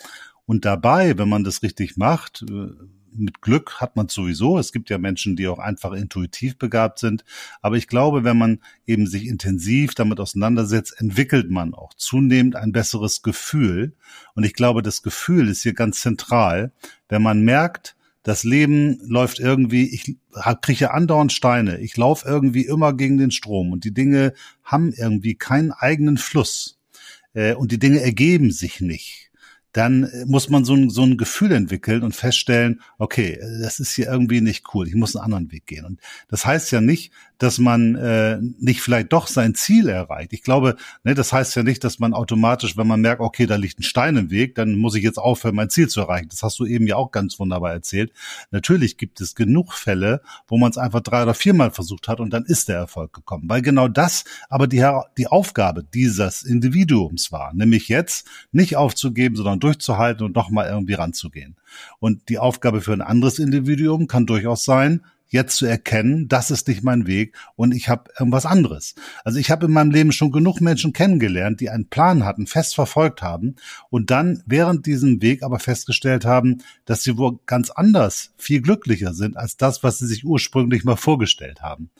Und dabei, wenn man das richtig macht, äh, mit Glück hat man sowieso. Es gibt ja Menschen, die auch einfach intuitiv begabt sind. Aber ich glaube, wenn man eben sich intensiv damit auseinandersetzt, entwickelt man auch zunehmend ein besseres Gefühl. Und ich glaube, das Gefühl ist hier ganz zentral. Wenn man merkt, das Leben läuft irgendwie, ich kriege andauernd Steine, ich laufe irgendwie immer gegen den Strom und die Dinge haben irgendwie keinen eigenen Fluss äh, und die Dinge ergeben sich nicht. dann muss man so ein, so ein Gefühl entwickeln und feststellen, okay, das ist hier irgendwie nicht cool, ich muss einen anderen Weg gehen. Und das heißt ja nicht, dass man äh, nicht vielleicht doch sein Ziel erreicht. Ich glaube, ne, das heißt ja nicht, dass man automatisch, wenn man merkt, okay, da liegt ein Stein im Weg, dann muss ich jetzt aufhören, mein Ziel zu erreichen. Das hast du eben ja auch ganz wunderbar erzählt. Natürlich gibt es genug Fälle, wo man es einfach drei oder viermal versucht hat und dann ist der Erfolg gekommen. Weil genau das aber die, die Aufgabe dieses Individuums war, nämlich jetzt nicht aufzugeben, sondern durchzuhalten und nochmal irgendwie ranzugehen. Und die Aufgabe für ein anderes Individuum kann durchaus sein, jetzt zu erkennen, das ist nicht mein Weg und ich habe irgendwas anderes. Also ich habe in meinem Leben schon genug Menschen kennengelernt, die einen Plan hatten, fest verfolgt haben und dann während diesem Weg aber festgestellt haben, dass sie wohl ganz anders, viel glücklicher sind als das, was sie sich ursprünglich mal vorgestellt haben.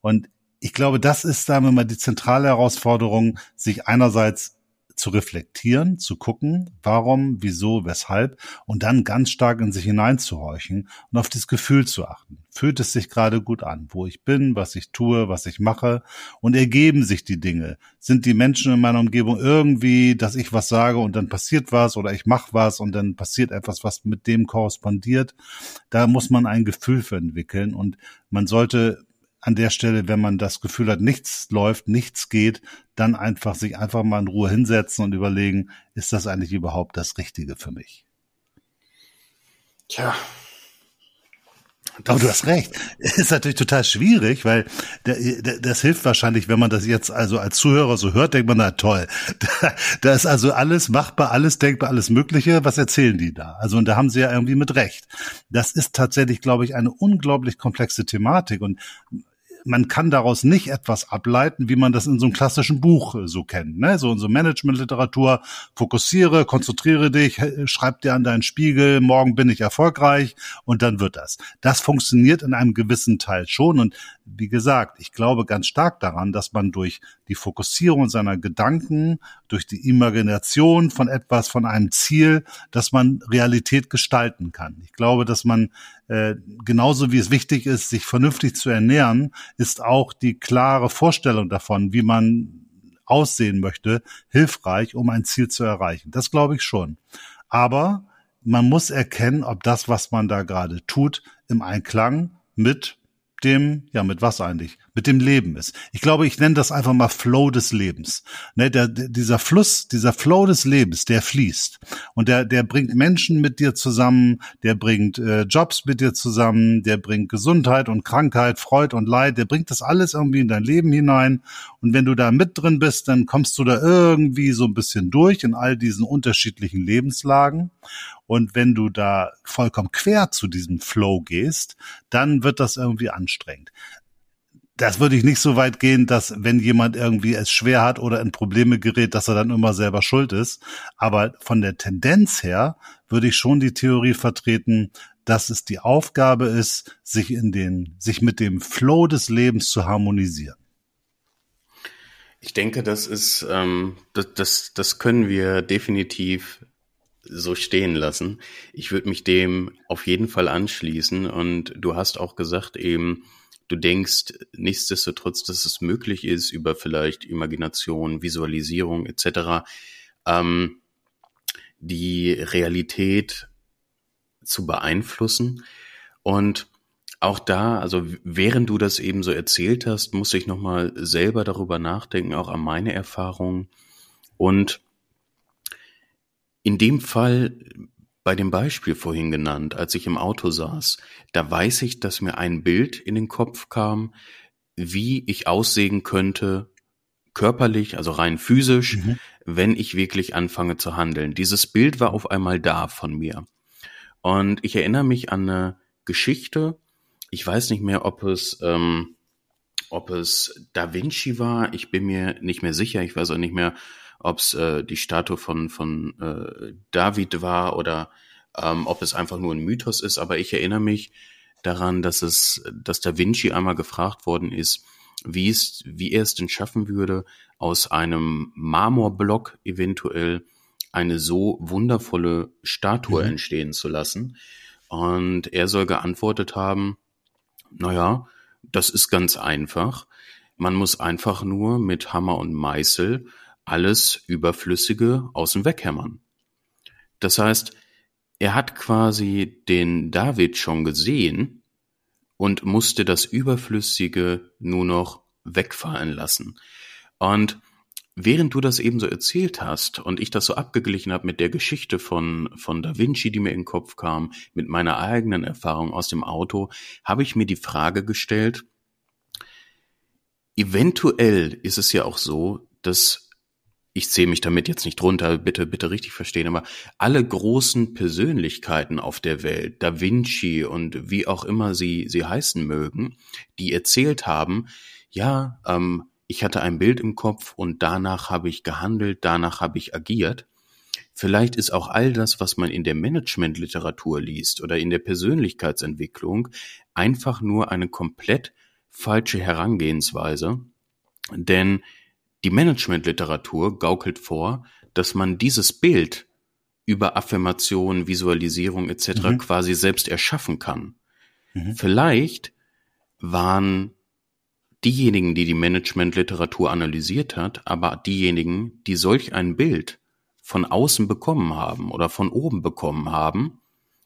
Und ich glaube, das ist, sagen mal, die zentrale Herausforderung, sich einerseits zu reflektieren, zu gucken, warum, wieso, weshalb und dann ganz stark in sich hineinzuhorchen und auf das Gefühl zu achten. Fühlt es sich gerade gut an, wo ich bin, was ich tue, was ich mache und ergeben sich die Dinge? Sind die Menschen in meiner Umgebung irgendwie, dass ich was sage und dann passiert was oder ich mache was und dann passiert etwas, was mit dem korrespondiert? Da muss man ein Gefühl für entwickeln und man sollte an der Stelle, wenn man das Gefühl hat, nichts läuft, nichts geht, dann einfach sich einfach mal in Ruhe hinsetzen und überlegen, ist das eigentlich überhaupt das Richtige für mich? Tja. Aber du hast recht. Ist natürlich total schwierig, weil das hilft wahrscheinlich, wenn man das jetzt also als Zuhörer so hört, denkt man, na toll, *laughs* da, da ist also alles machbar, alles denkbar, alles Mögliche. Was erzählen die da? Also und da haben sie ja irgendwie mit Recht. Das ist tatsächlich, glaube ich, eine unglaublich komplexe Thematik und man kann daraus nicht etwas ableiten, wie man das in so einem klassischen Buch äh, so kennt. Ne? So in so Managementliteratur, fokussiere, konzentriere dich, schreib dir an deinen Spiegel, morgen bin ich erfolgreich und dann wird das. Das funktioniert in einem gewissen Teil schon und wie gesagt, ich glaube ganz stark daran, dass man durch die Fokussierung seiner Gedanken, durch die Imagination von etwas, von einem Ziel, dass man Realität gestalten kann. Ich glaube, dass man äh, genauso wie es wichtig ist, sich vernünftig zu ernähren, ist auch die klare Vorstellung davon, wie man aussehen möchte, hilfreich, um ein Ziel zu erreichen. Das glaube ich schon. Aber man muss erkennen, ob das, was man da gerade tut, im Einklang mit dem, ja, mit was eigentlich? Mit dem Leben ist. Ich glaube, ich nenne das einfach mal Flow des Lebens. Ne, der, dieser Fluss, dieser Flow des Lebens, der fließt. Und der, der bringt Menschen mit dir zusammen, der bringt äh, Jobs mit dir zusammen, der bringt Gesundheit und Krankheit, Freud und Leid, der bringt das alles irgendwie in dein Leben hinein. Und wenn du da mit drin bist, dann kommst du da irgendwie so ein bisschen durch in all diesen unterschiedlichen Lebenslagen. Und wenn du da vollkommen quer zu diesem Flow gehst, dann wird das irgendwie anstrengend. Das würde ich nicht so weit gehen, dass wenn jemand irgendwie es schwer hat oder in Probleme gerät, dass er dann immer selber schuld ist. Aber von der Tendenz her würde ich schon die Theorie vertreten, dass es die Aufgabe ist, sich in den, sich mit dem Flow des Lebens zu harmonisieren. Ich denke, das ist, ähm, das, das, das können wir definitiv so stehen lassen. Ich würde mich dem auf jeden Fall anschließen und du hast auch gesagt eben, du denkst nichtsdestotrotz, dass es möglich ist, über vielleicht Imagination, Visualisierung etc. Ähm, die Realität zu beeinflussen. Und auch da, also während du das eben so erzählt hast, muss ich nochmal selber darüber nachdenken, auch an meine Erfahrungen. Und in dem Fall, bei dem Beispiel vorhin genannt, als ich im Auto saß, da weiß ich, dass mir ein Bild in den Kopf kam, wie ich aussehen könnte, körperlich, also rein physisch, mhm. wenn ich wirklich anfange zu handeln. Dieses Bild war auf einmal da von mir. Und ich erinnere mich an eine Geschichte, ich weiß nicht mehr, ob es, ähm, ob es Da Vinci war, ich bin mir nicht mehr sicher, ich weiß auch nicht mehr, ob es äh, die Statue von, von äh, David war oder ähm, ob es einfach nur ein Mythos ist. Aber ich erinnere mich daran, dass es, dass Da Vinci einmal gefragt worden ist, wie es, wie er es denn schaffen würde, aus einem Marmorblock eventuell eine so wundervolle Statue mhm. entstehen zu lassen. Und er soll geantwortet haben, naja, das ist ganz einfach. Man muss einfach nur mit Hammer und Meißel alles Überflüssige aus dem Weghämmern. Das heißt, er hat quasi den David schon gesehen und musste das Überflüssige nur noch wegfallen lassen. Und während du das eben so erzählt hast und ich das so abgeglichen habe mit der Geschichte von, von Da Vinci, die mir in den Kopf kam, mit meiner eigenen Erfahrung aus dem Auto, habe ich mir die Frage gestellt, eventuell ist es ja auch so, dass ich zähle mich damit jetzt nicht drunter, bitte, bitte richtig verstehen, aber alle großen Persönlichkeiten auf der Welt, Da Vinci und wie auch immer sie, sie heißen mögen, die erzählt haben, ja, ähm, ich hatte ein Bild im Kopf und danach habe ich gehandelt, danach habe ich agiert. Vielleicht ist auch all das, was man in der Managementliteratur liest oder in der Persönlichkeitsentwicklung, einfach nur eine komplett falsche Herangehensweise. Denn die Managementliteratur gaukelt vor, dass man dieses Bild über Affirmation, Visualisierung etc. Mhm. quasi selbst erschaffen kann. Mhm. Vielleicht waren diejenigen, die die Managementliteratur analysiert hat, aber diejenigen, die solch ein Bild von außen bekommen haben oder von oben bekommen haben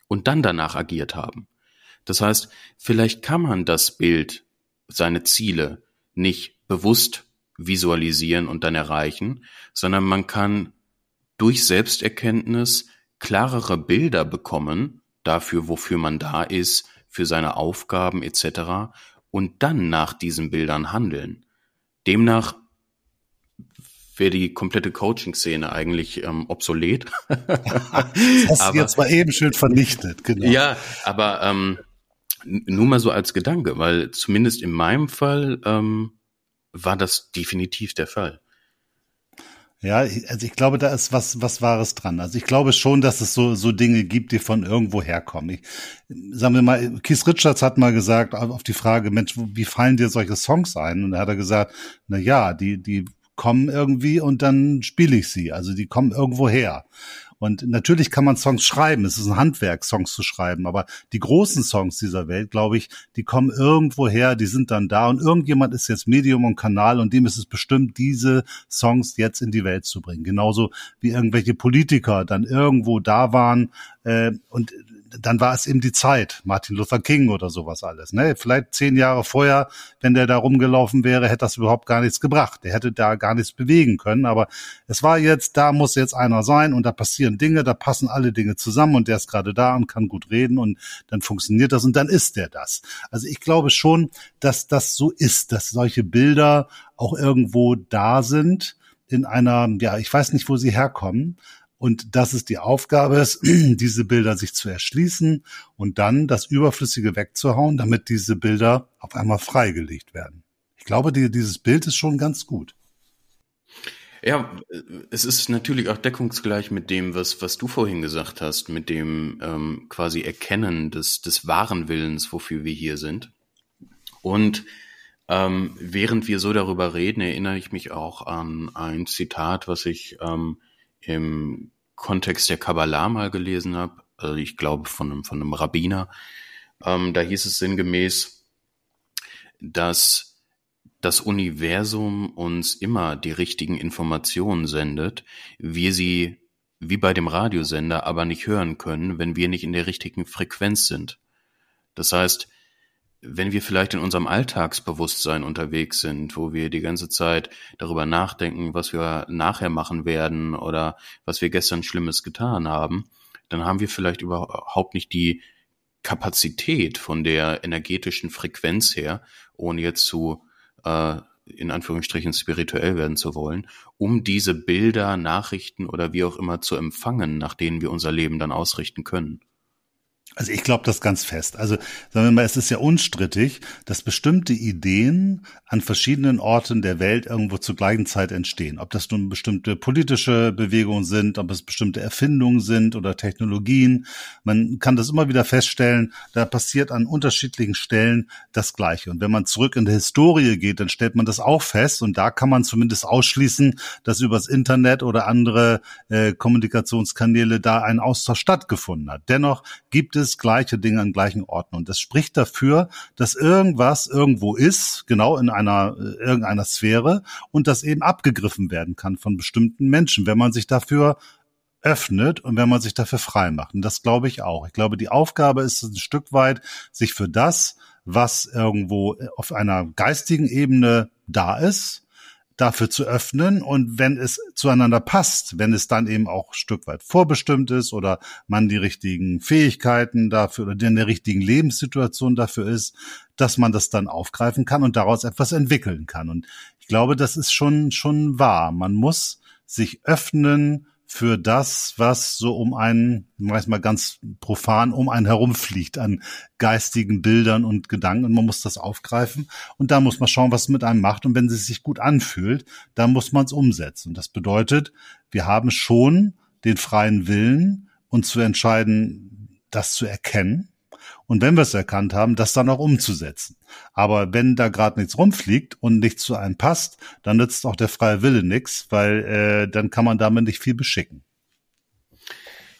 und dann danach agiert haben. Das heißt, vielleicht kann man das Bild, seine Ziele nicht bewusst visualisieren und dann erreichen, sondern man kann durch Selbsterkenntnis klarere Bilder bekommen dafür, wofür man da ist, für seine Aufgaben etc. und dann nach diesen Bildern handeln. Demnach wäre die komplette Coaching-Szene eigentlich ähm, obsolet. *laughs* das hast aber, du jetzt mal eben schön vernichtet, genau. Ja, aber ähm, nur mal so als Gedanke, weil zumindest in meinem Fall ähm, war das definitiv der Fall. Ja, also ich glaube, da ist was, was Wahres dran. Also ich glaube schon, dass es so, so Dinge gibt, die von irgendwo herkommen. Ich, sagen wir mal, Keith Richards hat mal gesagt, auf die Frage, Mensch, wie fallen dir solche Songs ein? Und da hat er gesagt, na ja, die, die kommen irgendwie und dann spiele ich sie. Also die kommen irgendwo her. Und natürlich kann man Songs schreiben. Es ist ein Handwerk, Songs zu schreiben. Aber die großen Songs dieser Welt, glaube ich, die kommen irgendwo her, die sind dann da. Und irgendjemand ist jetzt Medium und Kanal und dem ist es bestimmt, diese Songs jetzt in die Welt zu bringen. Genauso wie irgendwelche Politiker dann irgendwo da waren äh, und dann war es eben die Zeit, Martin Luther King oder sowas alles. Ne? Vielleicht zehn Jahre vorher, wenn der da rumgelaufen wäre, hätte das überhaupt gar nichts gebracht. Der hätte da gar nichts bewegen können. Aber es war jetzt, da muss jetzt einer sein und da passieren Dinge, da passen alle Dinge zusammen und der ist gerade da und kann gut reden und dann funktioniert das und dann ist der das. Also ich glaube schon, dass das so ist, dass solche Bilder auch irgendwo da sind in einer, ja, ich weiß nicht, wo sie herkommen, und dass es die Aufgabe ist, *clears throat* diese Bilder sich zu erschließen und dann das Überflüssige wegzuhauen, damit diese Bilder auf einmal freigelegt werden. Ich glaube, die, dieses Bild ist schon ganz gut. Ja, es ist natürlich auch deckungsgleich mit dem, was, was du vorhin gesagt hast, mit dem ähm, quasi Erkennen des, des wahren Willens, wofür wir hier sind. Und ähm, während wir so darüber reden, erinnere ich mich auch an ein Zitat, was ich ähm, im Kontext der Kabbalah mal gelesen habe, also ich glaube von einem, von einem Rabbiner, ähm, da hieß es sinngemäß, dass das Universum uns immer die richtigen Informationen sendet, wir sie wie bei dem Radiosender aber nicht hören können, wenn wir nicht in der richtigen Frequenz sind. Das heißt, wenn wir vielleicht in unserem Alltagsbewusstsein unterwegs sind, wo wir die ganze Zeit darüber nachdenken, was wir nachher machen werden oder was wir gestern Schlimmes getan haben, dann haben wir vielleicht überhaupt nicht die Kapazität von der energetischen Frequenz her, ohne jetzt zu äh, in Anführungsstrichen spirituell werden zu wollen, um diese Bilder, Nachrichten oder wie auch immer zu empfangen, nach denen wir unser Leben dann ausrichten können. Also ich glaube das ganz fest. Also sagen wir mal, es ist ja unstrittig, dass bestimmte Ideen an verschiedenen Orten der Welt irgendwo zur gleichen Zeit entstehen. Ob das nun bestimmte politische Bewegungen sind, ob es bestimmte Erfindungen sind oder Technologien. Man kann das immer wieder feststellen, da passiert an unterschiedlichen Stellen das Gleiche. Und wenn man zurück in die Historie geht, dann stellt man das auch fest. Und da kann man zumindest ausschließen, dass übers Internet oder andere äh, Kommunikationskanäle da ein Austausch stattgefunden hat. Dennoch gibt es es gleiche Dinge an gleichen Orten. Und das spricht dafür, dass irgendwas irgendwo ist, genau in einer äh, irgendeiner Sphäre und das eben abgegriffen werden kann von bestimmten Menschen, wenn man sich dafür öffnet und wenn man sich dafür frei macht. Und das glaube ich auch. Ich glaube, die Aufgabe ist ein Stück weit, sich für das, was irgendwo auf einer geistigen Ebene da ist, dafür zu öffnen und wenn es zueinander passt, wenn es dann eben auch ein Stück weit vorbestimmt ist oder man die richtigen Fähigkeiten dafür oder in der richtigen Lebenssituation dafür ist, dass man das dann aufgreifen kann und daraus etwas entwickeln kann. Und ich glaube, das ist schon, schon wahr. Man muss sich öffnen für das, was so um einen, weiß mal ganz profan, um einen herumfliegt an geistigen Bildern und Gedanken. Und man muss das aufgreifen. Und da muss man schauen, was es mit einem macht. Und wenn es sich gut anfühlt, dann muss man es umsetzen. Und das bedeutet, wir haben schon den freien Willen, uns zu entscheiden, das zu erkennen und wenn wir es erkannt haben, das dann auch umzusetzen. Aber wenn da gerade nichts rumfliegt und nichts zu einem passt, dann nützt auch der freie Wille nichts, weil äh, dann kann man damit nicht viel beschicken.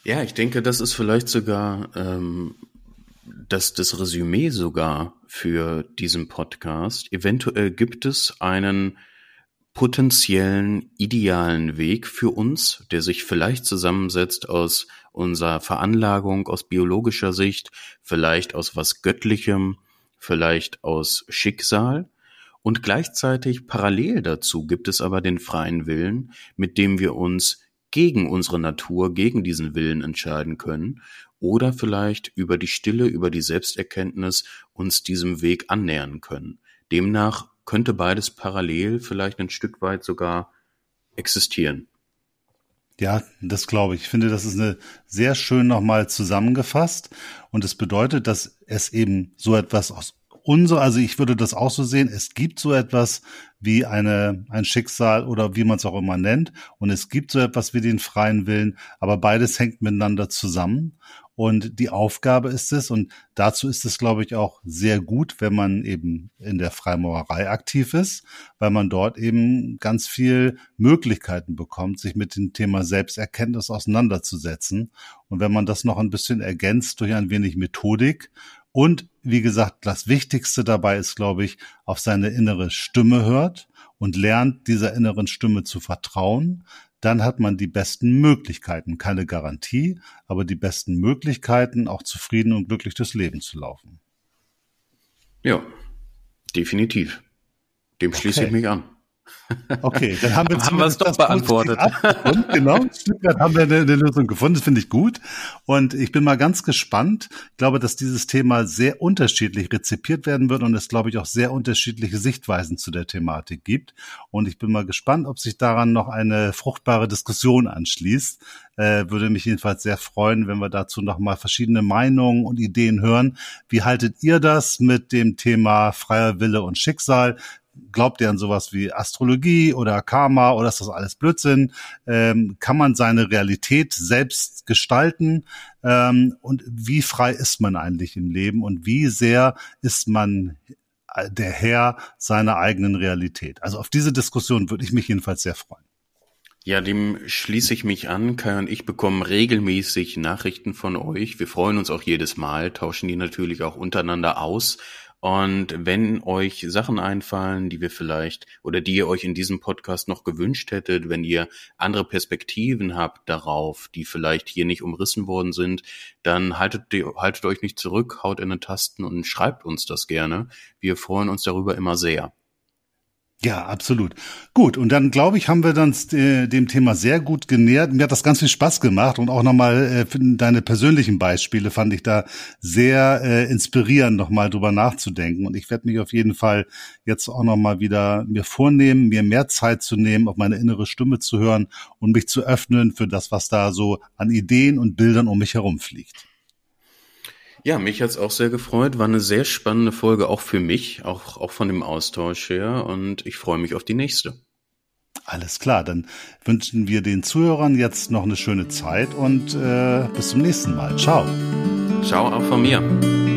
Ja, ich denke, das ist vielleicht sogar ähm, das, das Resümee sogar für diesen Podcast. Eventuell gibt es einen potenziellen idealen Weg für uns, der sich vielleicht zusammensetzt aus unserer Veranlagung, aus biologischer Sicht, vielleicht aus was Göttlichem, vielleicht aus Schicksal. Und gleichzeitig parallel dazu gibt es aber den freien Willen, mit dem wir uns gegen unsere Natur, gegen diesen Willen entscheiden können oder vielleicht über die Stille, über die Selbsterkenntnis uns diesem Weg annähern können. Demnach könnte beides parallel vielleicht ein Stück weit sogar existieren. Ja, das glaube ich. Ich finde, das ist eine sehr schön nochmal zusammengefasst. Und es bedeutet, dass es eben so etwas aus unser, also ich würde das auch so sehen, es gibt so etwas wie eine, ein Schicksal oder wie man es auch immer nennt. Und es gibt so etwas wie den freien Willen, aber beides hängt miteinander zusammen. Und die Aufgabe ist es, und dazu ist es, glaube ich, auch sehr gut, wenn man eben in der Freimaurerei aktiv ist, weil man dort eben ganz viel Möglichkeiten bekommt, sich mit dem Thema Selbsterkenntnis auseinanderzusetzen. Und wenn man das noch ein bisschen ergänzt durch ein wenig Methodik und wie gesagt, das Wichtigste dabei ist, glaube ich, auf seine innere Stimme hört und lernt, dieser inneren Stimme zu vertrauen, dann hat man die besten Möglichkeiten, keine Garantie, aber die besten Möglichkeiten, auch zufrieden und glücklich durchs Leben zu laufen. Ja, definitiv. Dem schließe okay. ich mich an. Okay, dann haben wir, haben wir es doch beantwortet. Und genau, weit haben wir eine, eine Lösung gefunden. Das finde ich gut. Und ich bin mal ganz gespannt. Ich glaube, dass dieses Thema sehr unterschiedlich rezipiert werden wird und es, glaube ich, auch sehr unterschiedliche Sichtweisen zu der Thematik gibt. Und ich bin mal gespannt, ob sich daran noch eine fruchtbare Diskussion anschließt. Äh, würde mich jedenfalls sehr freuen, wenn wir dazu noch mal verschiedene Meinungen und Ideen hören. Wie haltet ihr das mit dem Thema freier Wille und Schicksal? Glaubt ihr an sowas wie Astrologie oder Karma oder ist das alles Blödsinn? Ähm, kann man seine Realität selbst gestalten? Ähm, und wie frei ist man eigentlich im Leben und wie sehr ist man äh, der Herr seiner eigenen Realität? Also auf diese Diskussion würde ich mich jedenfalls sehr freuen. Ja, dem schließe ich mich an. Kai und ich bekommen regelmäßig Nachrichten von euch. Wir freuen uns auch jedes Mal, tauschen die natürlich auch untereinander aus. Und wenn euch Sachen einfallen, die wir vielleicht oder die ihr euch in diesem Podcast noch gewünscht hättet, wenn ihr andere Perspektiven habt darauf, die vielleicht hier nicht umrissen worden sind, dann haltet, haltet euch nicht zurück, haut in den Tasten und schreibt uns das gerne. Wir freuen uns darüber immer sehr. Ja, absolut. Gut, und dann glaube ich, haben wir dann äh, dem Thema sehr gut genähert. Mir hat das ganz viel Spaß gemacht und auch nochmal äh, deine persönlichen Beispiele fand ich da sehr äh, inspirierend, nochmal drüber nachzudenken. Und ich werde mich auf jeden Fall jetzt auch nochmal wieder mir vornehmen, mir mehr Zeit zu nehmen, auf meine innere Stimme zu hören und mich zu öffnen für das, was da so an Ideen und Bildern um mich herum fliegt. Ja, mich hat's auch sehr gefreut. War eine sehr spannende Folge auch für mich, auch, auch von dem Austausch her. Und ich freue mich auf die nächste. Alles klar, dann wünschen wir den Zuhörern jetzt noch eine schöne Zeit und äh, bis zum nächsten Mal. Ciao. Ciao auch von mir.